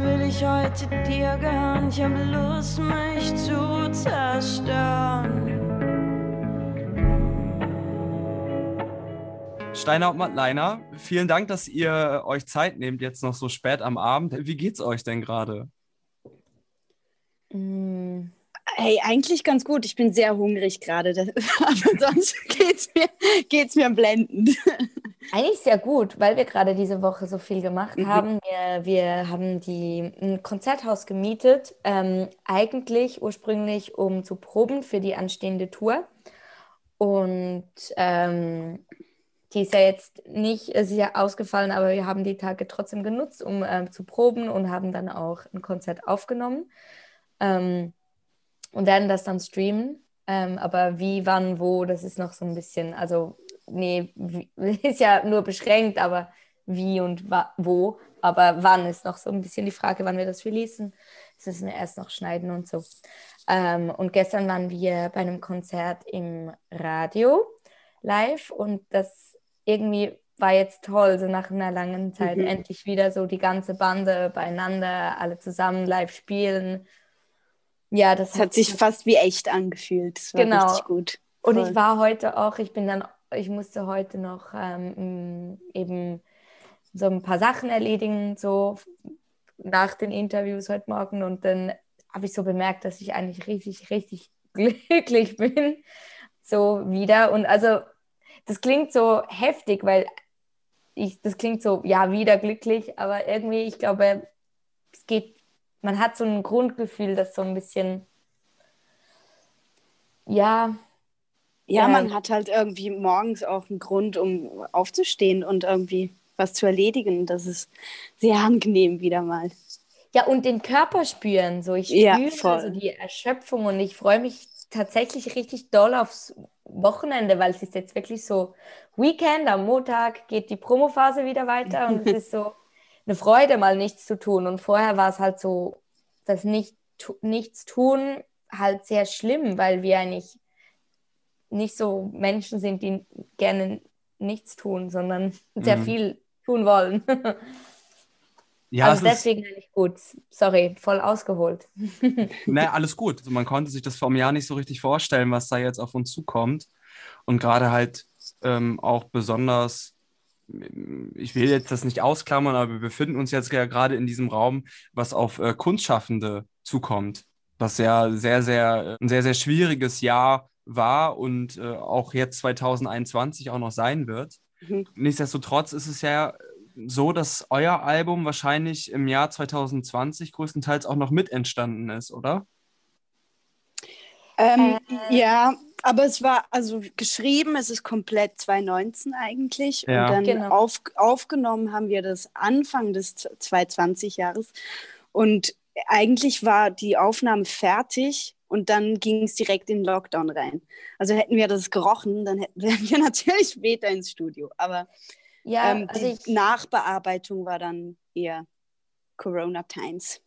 will ich heute dir gehören. Ich hab Lust, mich zu zerstören. Steiner und Madleiner, vielen Dank, dass ihr euch Zeit nehmt, jetzt noch so spät am Abend. Wie geht's euch denn gerade? Mm. Hey, eigentlich ganz gut. Ich bin sehr hungrig gerade. Aber sonst geht's mir, geht's mir blendend. Eigentlich sehr gut, weil wir gerade diese Woche so viel gemacht mhm. haben. Wir, wir haben die, ein Konzerthaus gemietet, ähm, eigentlich ursprünglich, um zu proben für die anstehende Tour. Und ähm, die ist ja jetzt nicht sehr ausgefallen, aber wir haben die Tage trotzdem genutzt, um äh, zu proben und haben dann auch ein Konzert aufgenommen ähm, und werden das dann streamen. Ähm, aber wie, wann, wo, das ist noch so ein bisschen, also nee, ist ja nur beschränkt, aber wie und wo. Aber wann ist noch so ein bisschen die Frage, wann wir das releasen. Das müssen wir erst noch schneiden und so. Ähm, und gestern waren wir bei einem Konzert im Radio live und das irgendwie war jetzt toll, so nach einer langen Zeit mhm. endlich wieder so die ganze Bande beieinander, alle zusammen live spielen. Ja, das, das hat, sich fast wie echt angefühlt. Das war genau. richtig gut. Voll. Und ich war heute auch, ich bin dann ich musste heute noch ähm, eben so ein paar Sachen erledigen, so nach den Interviews heute Morgen. Und dann habe ich so bemerkt, dass ich eigentlich richtig, richtig glücklich bin. So wieder. Und also, das klingt so heftig, weil ich, das klingt so, ja, wieder glücklich, aber irgendwie, ich glaube, es geht, man hat so ein Grundgefühl, das so ein bisschen, ja, ja, man hat halt irgendwie morgens auch einen Grund, um aufzustehen und irgendwie was zu erledigen. Das ist sehr angenehm wieder mal. Ja, und den Körper spüren. So, ich spüre ja, so die Erschöpfung und ich freue mich tatsächlich richtig doll aufs Wochenende, weil es ist jetzt wirklich so Weekend, am Montag geht die Promophase wieder weiter und es ist so eine Freude, mal nichts zu tun. Und vorher war es halt so, das nicht, Nichts tun halt sehr schlimm, weil wir eigentlich nicht so Menschen sind, die gerne nichts tun, sondern sehr mhm. viel tun wollen. Ja, also deswegen ist... nicht gut. Sorry, voll ausgeholt. naja, alles gut. Also man konnte sich das vor einem Jahr nicht so richtig vorstellen, was da jetzt auf uns zukommt. Und gerade halt ähm, auch besonders, ich will jetzt das nicht ausklammern, aber wir befinden uns jetzt ja gerade in diesem Raum, was auf äh, Kunstschaffende zukommt. Was ja sehr, sehr, ein sehr, sehr schwieriges Jahr war und äh, auch jetzt 2021 auch noch sein wird. Mhm. Nichtsdestotrotz ist es ja so, dass euer Album wahrscheinlich im Jahr 2020 größtenteils auch noch mit entstanden ist, oder? Ähm, äh. Ja, aber es war also geschrieben, es ist komplett 2019 eigentlich. Ja. Und dann genau. auf, aufgenommen haben wir das Anfang des 2020 Jahres. Und eigentlich war die Aufnahme fertig und dann ging es direkt in den Lockdown rein. Also hätten wir das gerochen, dann hätten, wären wir natürlich später ins Studio. Aber ja, ähm, also die ich, Nachbearbeitung war dann eher Corona Times.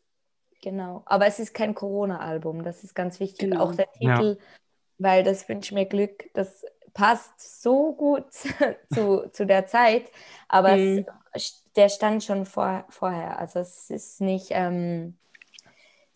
Genau, aber es ist kein Corona-Album, das ist ganz wichtig. Genau. Auch der Titel, ja. weil das wünscht mir Glück, das passt so gut zu, zu der Zeit, aber mhm. es, der stand schon vor, vorher. Also es ist nicht, ähm,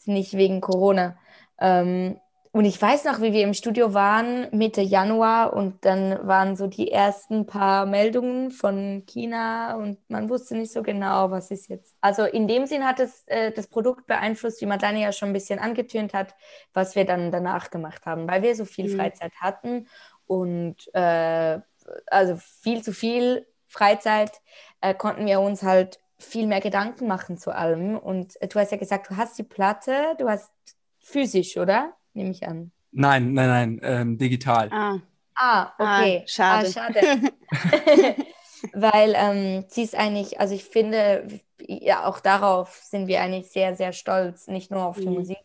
nicht wegen Corona. Ähm, und ich weiß noch, wie wir im Studio waren Mitte Januar und dann waren so die ersten paar Meldungen von China und man wusste nicht so genau, was ist jetzt. Also in dem Sinn hat es äh, das Produkt beeinflusst, wie Madeleine ja schon ein bisschen angetönt hat, was wir dann danach gemacht haben, weil wir so viel mhm. Freizeit hatten und äh, also viel zu viel Freizeit äh, konnten wir uns halt viel mehr Gedanken machen zu allem. Und du hast ja gesagt, du hast die Platte, du hast Physisch, oder? Nehme ich an. Nein, nein, nein, ähm, digital. Ah, ah okay. Ah, schade. Ah, schade. Weil ähm, sie ist eigentlich, also ich finde, ja, auch darauf sind wir eigentlich sehr, sehr stolz, nicht nur auf die mhm. Musik,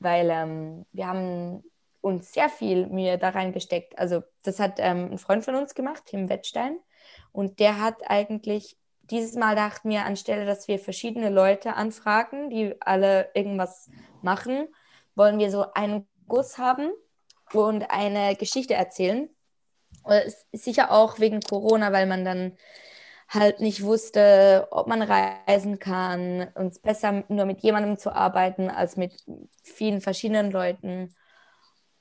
weil ähm, wir haben uns sehr viel Mühe da reingesteckt. Also das hat ähm, ein Freund von uns gemacht, Tim Wettstein, und der hat eigentlich dieses Mal dachten wir, anstelle, dass wir verschiedene Leute anfragen, die alle irgendwas machen, wollen wir so einen Guss haben und eine Geschichte erzählen. Sicher auch wegen Corona, weil man dann halt nicht wusste, ob man reisen kann und es besser nur mit jemandem zu arbeiten als mit vielen verschiedenen Leuten.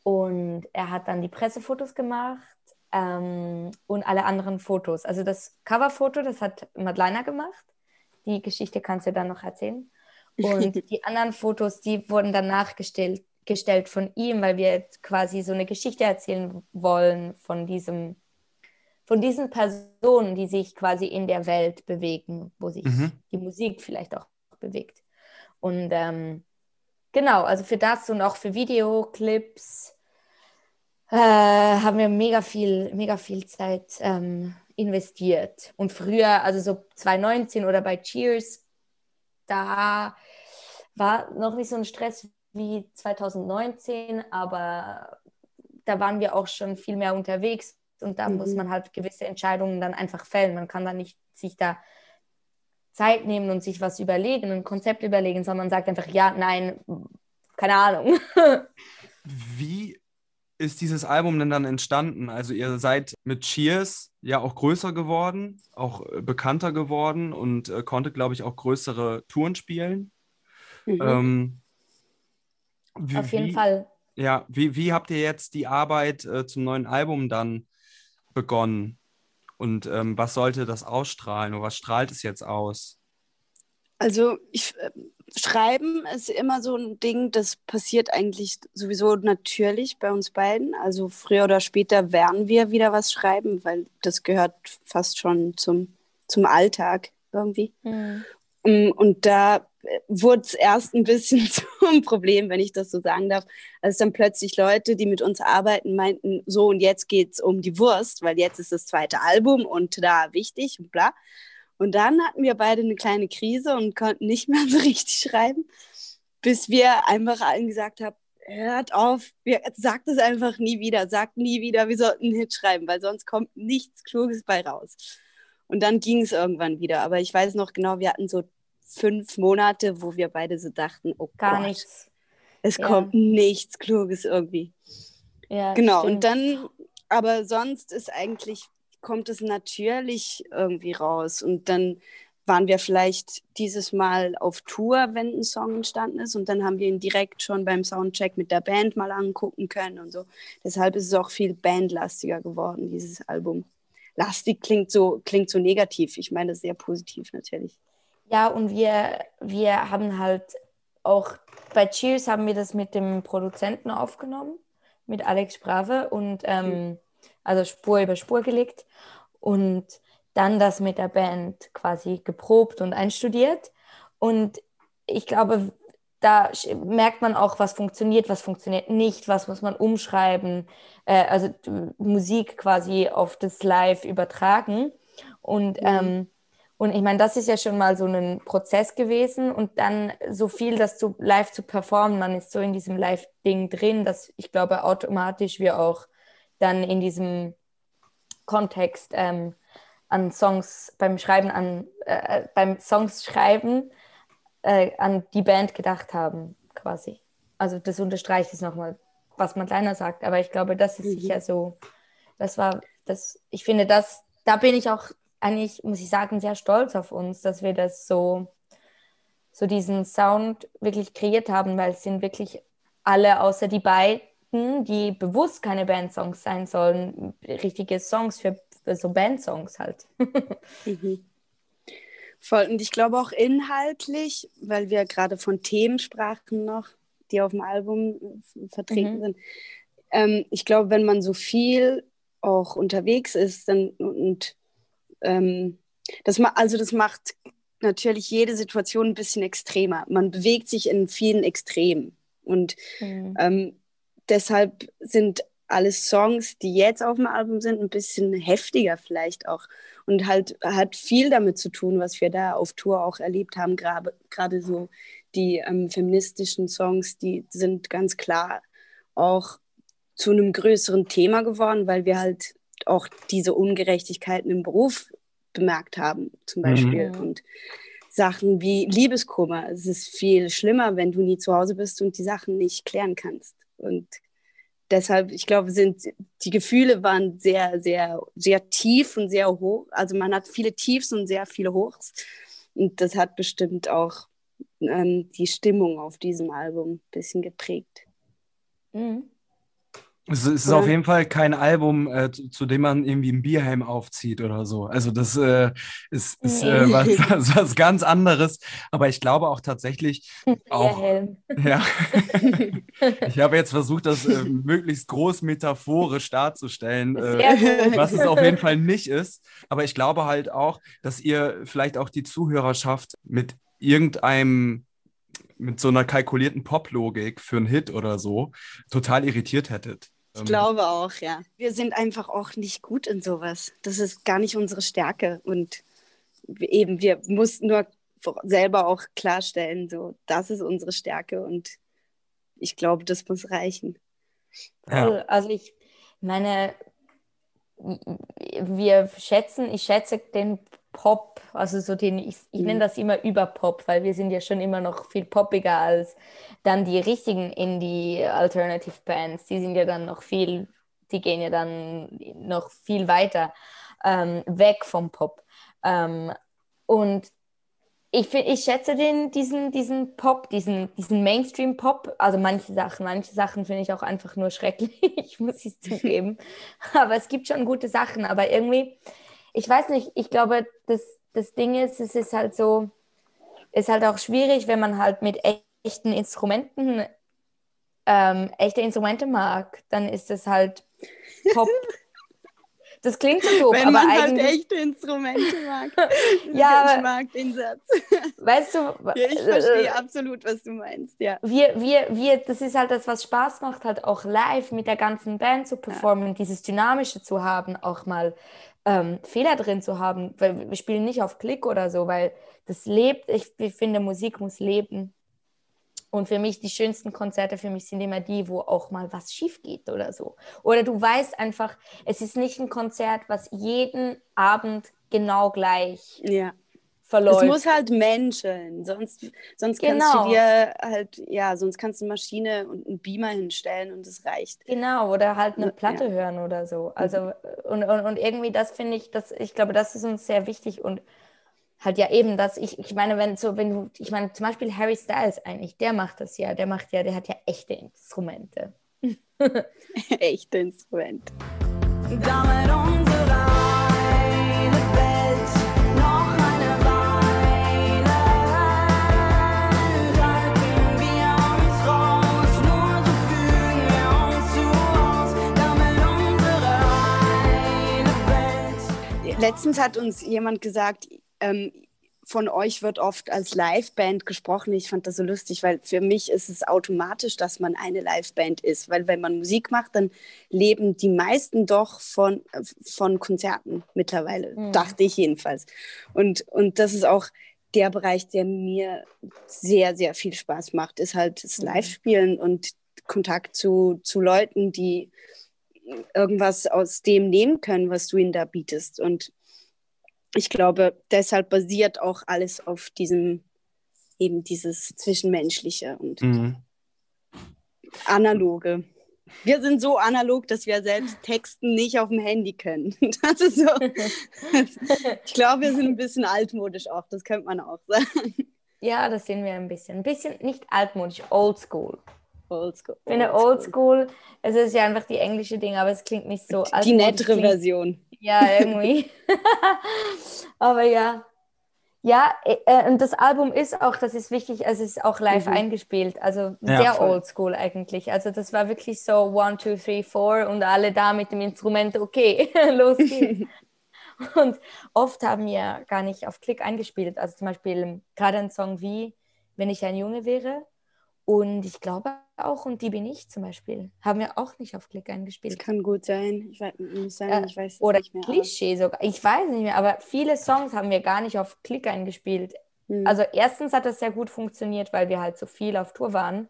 Und er hat dann die Pressefotos gemacht ähm, und alle anderen Fotos. Also das Coverfoto, das hat Madeleine gemacht. Die Geschichte kannst du dann noch erzählen. Und die anderen Fotos, die wurden dann nachgestellt gestellt von ihm, weil wir quasi so eine Geschichte erzählen wollen von diesem von diesen Personen, die sich quasi in der Welt bewegen, wo sich mhm. die Musik vielleicht auch bewegt. Und ähm, genau, also für das und auch für Videoclips äh, haben wir mega viel, mega viel Zeit ähm, investiert. Und früher, also so 2019 oder bei Cheers, da war noch nicht so ein Stress wie 2019, aber da waren wir auch schon viel mehr unterwegs und da mhm. muss man halt gewisse Entscheidungen dann einfach fällen. Man kann da nicht sich da Zeit nehmen und sich was überlegen, ein Konzept überlegen, sondern man sagt einfach ja, nein, keine Ahnung. Wie ist dieses Album denn dann entstanden? Also ihr seid mit Cheers ja auch größer geworden, auch äh, bekannter geworden und äh, konntet, glaube ich, auch größere Touren spielen. Mhm. Ähm, wie, Auf jeden wie, Fall. Ja, wie, wie habt ihr jetzt die Arbeit äh, zum neuen Album dann begonnen? Und ähm, was sollte das ausstrahlen oder was strahlt es jetzt aus? Also ich, äh, Schreiben ist immer so ein Ding, das passiert eigentlich sowieso natürlich bei uns beiden. Also früher oder später werden wir wieder was schreiben, weil das gehört fast schon zum, zum Alltag irgendwie. Mhm. Und da wurde es erst ein bisschen zum Problem, wenn ich das so sagen darf, als dann plötzlich Leute, die mit uns arbeiten, meinten, so und jetzt geht es um die Wurst, weil jetzt ist das zweite Album und da wichtig und bla. Und dann hatten wir beide eine kleine Krise und konnten nicht mehr so richtig schreiben, bis wir einfach allen gesagt haben, hört auf, wir, sagt es einfach nie wieder, sagt nie wieder, wir sollten einen Hit schreiben, weil sonst kommt nichts Kluges bei raus. Und dann ging es irgendwann wieder. Aber ich weiß noch genau, wir hatten so fünf Monate, wo wir beide so dachten, oh Gar Gott, nichts. es ja. kommt nichts Kluges irgendwie. Ja, genau, stimmt. und dann, aber sonst ist eigentlich, kommt es natürlich irgendwie raus. Und dann waren wir vielleicht dieses Mal auf Tour, wenn ein Song entstanden ist. Und dann haben wir ihn direkt schon beim Soundcheck mit der Band mal angucken können und so. Deshalb ist es auch viel bandlastiger geworden, dieses Album. Lastig klingt so, klingt so negativ. Ich meine, sehr positiv natürlich. Ja, und wir, wir haben halt auch bei Cheers haben wir das mit dem Produzenten aufgenommen, mit Alex Sprave und ähm, also Spur über Spur gelegt und dann das mit der Band quasi geprobt und einstudiert. Und ich glaube, da merkt man auch, was funktioniert, was funktioniert nicht, was muss man umschreiben, äh, also Musik quasi auf das Live übertragen. Und mhm. ähm, und ich meine, das ist ja schon mal so ein Prozess gewesen und dann so viel, das zu live zu performen, man ist so in diesem Live-Ding drin, dass ich glaube automatisch wir auch dann in diesem Kontext ähm, an Songs beim Schreiben an äh, beim Songs schreiben äh, an die Band gedacht haben, quasi. Also das unterstreicht es nochmal, was man kleiner sagt, aber ich glaube, das ist mhm. sicher so. Das war das. Ich finde, das da bin ich auch eigentlich, muss ich sagen, sehr stolz auf uns, dass wir das so, so diesen Sound wirklich kreiert haben, weil es sind wirklich alle außer die beiden, die bewusst keine Bandsongs sein sollen, richtige Songs für, für so Bandsongs halt. mhm. Voll. Und ich glaube auch inhaltlich, weil wir gerade von Themen sprachen noch, die auf dem Album vertreten mhm. sind. Ähm, ich glaube, wenn man so viel auch unterwegs ist dann, und ähm, das, also das macht natürlich jede Situation ein bisschen extremer. Man bewegt sich in vielen Extremen. Und mhm. ähm, deshalb sind alle Songs, die jetzt auf dem Album sind, ein bisschen heftiger vielleicht auch. Und halt hat viel damit zu tun, was wir da auf Tour auch erlebt haben. Gerade so die ähm, feministischen Songs, die sind ganz klar auch zu einem größeren Thema geworden, weil wir halt auch diese Ungerechtigkeiten im Beruf bemerkt haben, zum Beispiel. Mhm. Und Sachen wie Liebeskummer. Es ist viel schlimmer, wenn du nie zu Hause bist und die Sachen nicht klären kannst. Und deshalb, ich glaube, sind die Gefühle waren sehr, sehr, sehr tief und sehr hoch. Also man hat viele Tiefs und sehr viele Hochs. Und das hat bestimmt auch ähm, die Stimmung auf diesem Album ein bisschen geprägt. Mhm. Es ist auf jeden Fall kein Album, äh, zu, zu, dem man irgendwie ein Bierhelm aufzieht oder so. Also das äh, ist, ist äh, was, was, was, ganz anderes. Aber ich glaube auch tatsächlich auch. Bierhelm. Ja. ich habe jetzt versucht, das äh, möglichst groß metaphorisch darzustellen, äh, was es auf jeden Fall nicht ist. Aber ich glaube halt auch, dass ihr vielleicht auch die Zuhörerschaft mit irgendeinem mit so einer kalkulierten Pop-Logik für einen Hit oder so total irritiert hättet. Ich ähm, glaube auch, ja. Wir sind einfach auch nicht gut in sowas. Das ist gar nicht unsere Stärke. Und eben, wir mussten nur selber auch klarstellen, so, das ist unsere Stärke und ich glaube, das muss reichen. Ja. Also ich meine, wir schätzen, ich schätze den Pop, also so den, ich, ich nenne mhm. das immer Überpop, weil wir sind ja schon immer noch viel poppiger als dann die richtigen Indie-Alternative-Bands. Die sind ja dann noch viel, die gehen ja dann noch viel weiter ähm, weg vom Pop. Ähm, und ich, find, ich schätze den, diesen, diesen Pop, diesen, diesen Mainstream-Pop. Also manche Sachen, manche Sachen finde ich auch einfach nur schrecklich, muss ich zugeben. aber es gibt schon gute Sachen. Aber irgendwie, ich weiß nicht, ich glaube, das, das Ding ist, es ist halt so, ist halt auch schwierig, wenn man halt mit echten Instrumenten, ähm, echte Instrumente mag, dann ist es halt Pop. Das klingt so doof, Wenn aber man halt eigentlich... halt echte Instrumente mag. ja, ich mag den Satz. Weißt du... Ja, ich verstehe äh, absolut, was du meinst, ja. Wir, wir, wir, das ist halt das, was Spaß macht, halt auch live mit der ganzen Band zu performen, ja. dieses Dynamische zu haben, auch mal ähm, Fehler drin zu haben, weil wir spielen nicht auf Klick oder so, weil das lebt, ich, ich finde, Musik muss leben. Und für mich die schönsten Konzerte für mich sind immer die, wo auch mal was schief geht oder so. Oder du weißt einfach, es ist nicht ein Konzert, was jeden Abend genau gleich ja. Verläuft. Es muss halt Menschen, sonst, sonst genau. kannst du genau. dir halt, ja, sonst kannst du eine Maschine und einen Beamer hinstellen und es reicht. Genau, oder halt eine Platte ja. hören oder so. Also, mhm. und, und, und irgendwie das finde ich, das, ich glaube, das ist uns sehr wichtig und halt ja eben das, ich, ich meine, wenn so, wenn du, ich meine, zum Beispiel Harry Styles eigentlich, der macht das ja, der macht ja, der hat ja echte Instrumente. echte Instrumente. Letztens hat uns jemand gesagt, ähm, von euch wird oft als Liveband gesprochen. Ich fand das so lustig, weil für mich ist es automatisch, dass man eine Liveband ist. Weil wenn man Musik macht, dann leben die meisten doch von, von Konzerten mittlerweile, mhm. dachte ich jedenfalls. Und, und das ist auch der Bereich, der mir sehr, sehr viel Spaß macht, ist halt das mhm. Live-Spielen und Kontakt zu, zu Leuten, die irgendwas aus dem nehmen können, was du ihnen da bietest. Und ich glaube, deshalb basiert auch alles auf diesem, eben dieses Zwischenmenschliche und mhm. Analoge. Wir sind so analog, dass wir selbst Texten nicht auf dem Handy können. Das ist so. ich glaube, wir sind ein bisschen altmodisch auch, das könnte man auch sagen. Ja, das sind wir ein bisschen. Ein bisschen nicht altmodisch, oldschool. Oldschool. Ich finde oldschool, es ist ja einfach die englische Ding, aber es klingt nicht so. Die nettere klingt, Version. Ja, irgendwie. Aber ja. Ja, äh, äh, und das Album ist auch, das ist wichtig, es ist auch live mhm. eingespielt, also sehr ja, oldschool eigentlich. Also das war wirklich so one, two, three, four und alle da mit dem Instrument, okay, los geht's. und oft haben wir gar nicht auf Klick eingespielt. Also zum Beispiel gerade ein Song wie Wenn ich ein Junge wäre. Und ich glaube auch und die bin ich zum Beispiel. Haben wir auch nicht auf Klick eingespielt. Das kann gut sein. Ich weiß, muss sagen, ich weiß Oder nicht mehr. Klischee aus. sogar. Ich weiß nicht mehr, aber viele Songs haben wir gar nicht auf Klick eingespielt. Hm. Also erstens hat das sehr gut funktioniert, weil wir halt so viel auf Tour waren,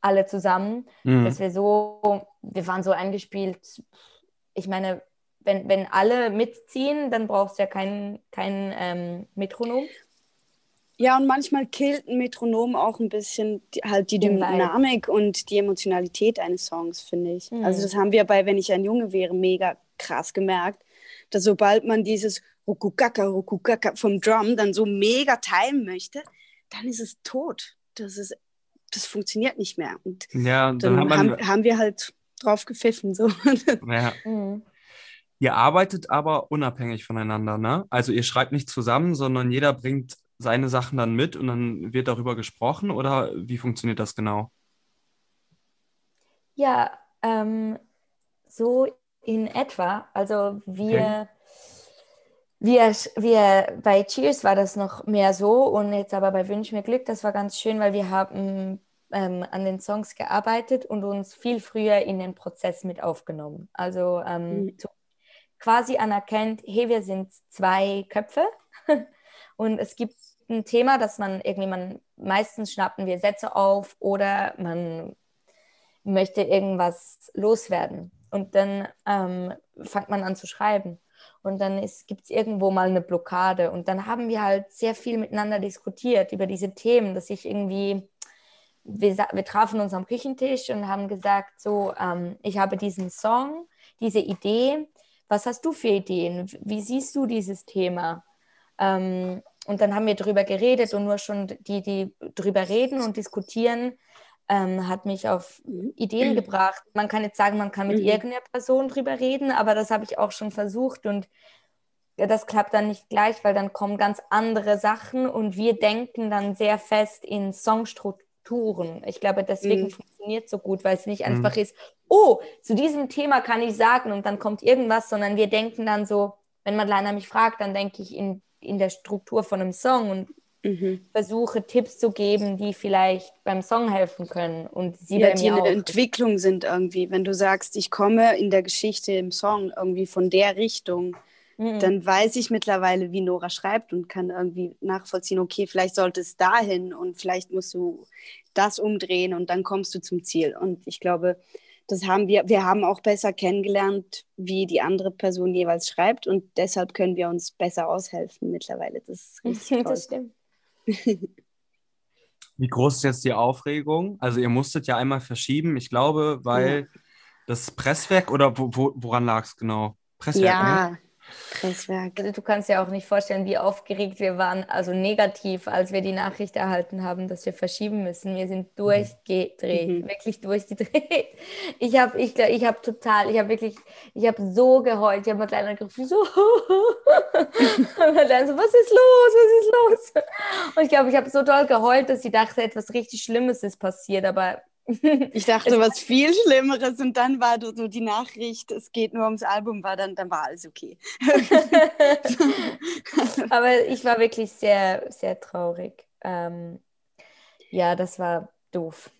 alle zusammen, hm. dass wir so, wir waren so eingespielt. Ich meine, wenn, wenn alle mitziehen, dann brauchst du ja kein, kein ähm, Metronom. Ja, und manchmal killt ein Metronom auch ein bisschen die, halt die Dynamik und die Emotionalität eines Songs, finde ich. Mhm. Also das haben wir bei Wenn ich ein Junge wäre mega krass gemerkt, dass sobald man dieses Rukukaka, Rukukaka vom Drum dann so mega teilen möchte, dann ist es tot. Das ist, das funktioniert nicht mehr. Und ja, dann, dann haben, haben, wir halt drauf gepfiffen. So. Ja. Mhm. Ihr arbeitet aber unabhängig voneinander, ne? Also ihr schreibt nicht zusammen, sondern jeder bringt seine Sachen dann mit und dann wird darüber gesprochen oder wie funktioniert das genau? Ja, ähm, so in etwa. Also wir, okay. wir, wir, bei Cheers war das noch mehr so und jetzt aber bei Wünsch mir Glück, das war ganz schön, weil wir haben ähm, an den Songs gearbeitet und uns viel früher in den Prozess mit aufgenommen. Also ähm, mhm. quasi anerkennt, hey, wir sind zwei Köpfe und es gibt ein Thema, dass man irgendwie, man meistens schnappen wir Sätze auf oder man möchte irgendwas loswerden. Und dann ähm, fängt man an zu schreiben. Und dann gibt es irgendwo mal eine Blockade. Und dann haben wir halt sehr viel miteinander diskutiert über diese Themen, dass ich irgendwie, wir, wir trafen uns am Küchentisch und haben gesagt, so, ähm, ich habe diesen Song, diese Idee. Was hast du für Ideen? Wie siehst du dieses Thema? Ähm, und dann haben wir darüber geredet und nur schon die, die drüber reden und diskutieren, ähm, hat mich auf mhm. Ideen gebracht. Man kann jetzt sagen, man kann mit mhm. irgendeiner Person drüber reden, aber das habe ich auch schon versucht und ja, das klappt dann nicht gleich, weil dann kommen ganz andere Sachen und wir denken dann sehr fest in Songstrukturen. Ich glaube, deswegen mhm. funktioniert es so gut, weil es nicht mhm. einfach ist, oh, zu diesem Thema kann ich sagen und dann kommt irgendwas, sondern wir denken dann so, wenn man Leiner mich fragt, dann denke ich in in der Struktur von einem Song und mhm. versuche Tipps zu geben, die vielleicht beim Song helfen können und sie ja, bei die eine Entwicklung sind irgendwie. Wenn du sagst, ich komme in der Geschichte im Song irgendwie von der Richtung, mhm. dann weiß ich mittlerweile, wie Nora schreibt und kann irgendwie nachvollziehen, okay, vielleicht sollte es dahin und vielleicht musst du das umdrehen und dann kommst du zum Ziel. Und ich glaube, das haben wir, wir haben auch besser kennengelernt, wie die andere Person jeweils schreibt und deshalb können wir uns besser aushelfen mittlerweile. Das ist richtig toll. das stimmt. Wie groß ist jetzt die Aufregung? Also ihr musstet ja einmal verschieben, ich glaube, weil ja. das Presswerk oder wo, wo, woran lag es genau? Presswerk, ja, ne? Presswerk. Also du kannst dir auch nicht vorstellen, wie aufgeregt wir waren, also negativ, als wir die Nachricht erhalten haben, dass wir verschieben müssen. Wir sind durchgedreht, mhm. wirklich durchgedreht. Ich habe ich, ich hab total, ich habe wirklich, ich habe so geheult. Ich habe mit kleiner gerufen, so. und dann so, was ist los, was ist los? Und ich glaube, ich habe so doll geheult, dass sie dachte, etwas richtig Schlimmes ist passiert, aber ich dachte, was viel Schlimmeres und dann war so die Nachricht, es geht nur ums Album, war dann, dann war alles okay. Aber ich war wirklich sehr, sehr traurig. Ähm, ja, das war doof.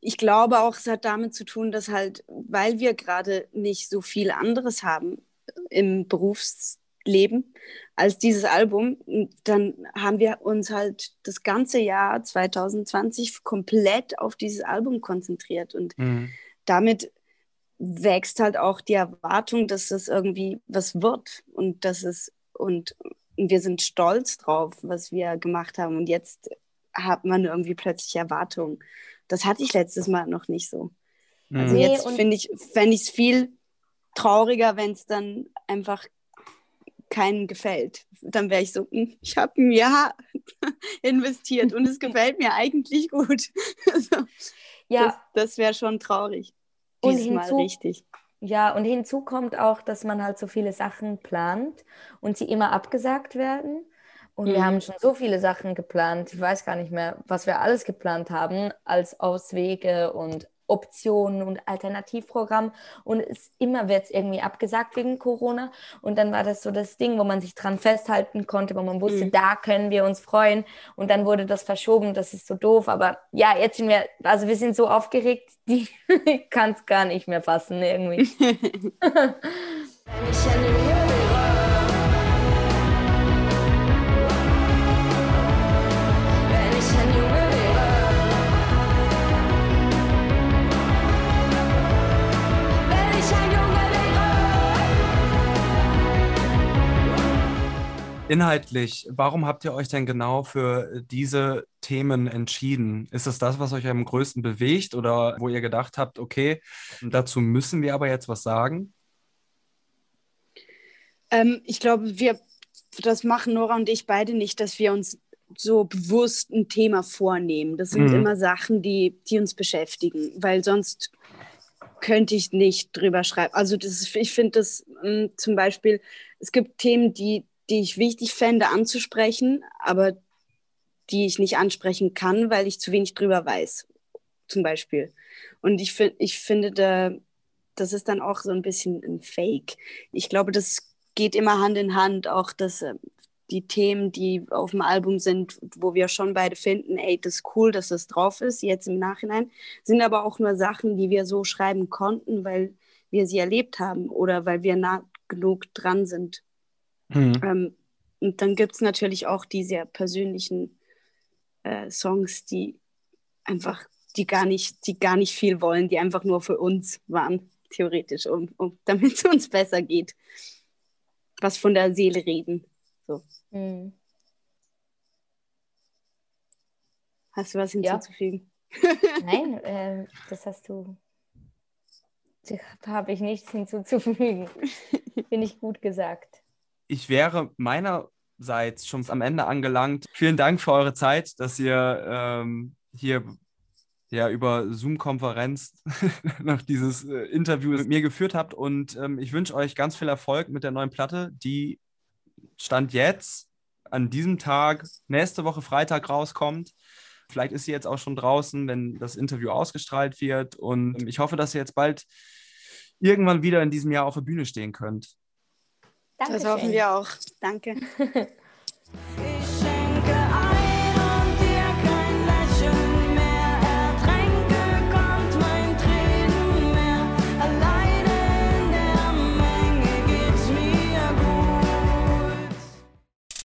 Ich glaube auch, es hat damit zu tun, dass halt, weil wir gerade nicht so viel anderes haben im Berufs leben als dieses Album. Dann haben wir uns halt das ganze Jahr 2020 komplett auf dieses Album konzentriert und mhm. damit wächst halt auch die Erwartung, dass es irgendwie was wird und dass es und wir sind stolz drauf, was wir gemacht haben und jetzt hat man irgendwie plötzlich Erwartungen. Das hatte ich letztes Mal noch nicht so. Also mhm. jetzt finde ich fände ich es viel trauriger, wenn es dann einfach keinen gefällt. Dann wäre ich so, hm, ich habe ein Jahr investiert und es gefällt mir eigentlich gut. also, ja. Das, das wäre schon traurig. Diesmal hinzu, richtig. Ja, und hinzu kommt auch, dass man halt so viele Sachen plant und sie immer abgesagt werden. Und mhm. wir haben schon so viele Sachen geplant. Ich weiß gar nicht mehr, was wir alles geplant haben als Auswege und Optionen und Alternativprogramm. Und es, immer wird es irgendwie abgesagt wegen Corona. Und dann war das so das Ding, wo man sich dran festhalten konnte, wo man wusste, mhm. da können wir uns freuen. Und dann wurde das verschoben, das ist so doof, aber ja, jetzt sind wir, also wir sind so aufgeregt, die kann es gar nicht mehr fassen irgendwie. Inhaltlich, warum habt ihr euch denn genau für diese Themen entschieden? Ist es das, was euch am größten bewegt oder wo ihr gedacht habt, okay, dazu müssen wir aber jetzt was sagen? Ähm, ich glaube, wir, das machen Nora und ich beide nicht, dass wir uns so bewusst ein Thema vornehmen. Das sind mhm. immer Sachen, die, die uns beschäftigen, weil sonst könnte ich nicht drüber schreiben. Also das, ich finde das mh, hm, zum Beispiel, es gibt Themen, die, die ich wichtig fände anzusprechen, aber die ich nicht ansprechen kann, weil ich zu wenig drüber weiß, zum Beispiel. Und ich, find, ich finde, da, das ist dann auch so ein bisschen ein Fake. Ich glaube, das geht immer Hand in Hand, auch dass äh, die Themen, die auf dem Album sind, wo wir schon beide finden, ey, das ist cool, dass das drauf ist, jetzt im Nachhinein, sind aber auch nur Sachen, die wir so schreiben konnten, weil wir sie erlebt haben oder weil wir nah genug dran sind. Mhm. Ähm, und dann gibt es natürlich auch die sehr persönlichen äh, Songs, die einfach, die gar nicht, die gar nicht viel wollen, die einfach nur für uns waren, theoretisch, um, um damit es uns besser geht. Was von der Seele reden. So. Mhm. Hast du was hinzuzufügen? Ja. Nein, äh, das hast du. Da habe ich nichts hinzuzufügen. Finde ich gut gesagt. Ich wäre meinerseits schon am Ende angelangt. Vielen Dank für eure Zeit, dass ihr ähm, hier ja über Zoom-Konferenz noch dieses äh, Interview mit mir geführt habt. Und ähm, ich wünsche euch ganz viel Erfolg mit der neuen Platte, die Stand jetzt an diesem Tag nächste Woche Freitag rauskommt. Vielleicht ist sie jetzt auch schon draußen, wenn das Interview ausgestrahlt wird. Und ich hoffe, dass ihr jetzt bald irgendwann wieder in diesem Jahr auf der Bühne stehen könnt. Dankeschön. Das hoffen wir auch. Danke.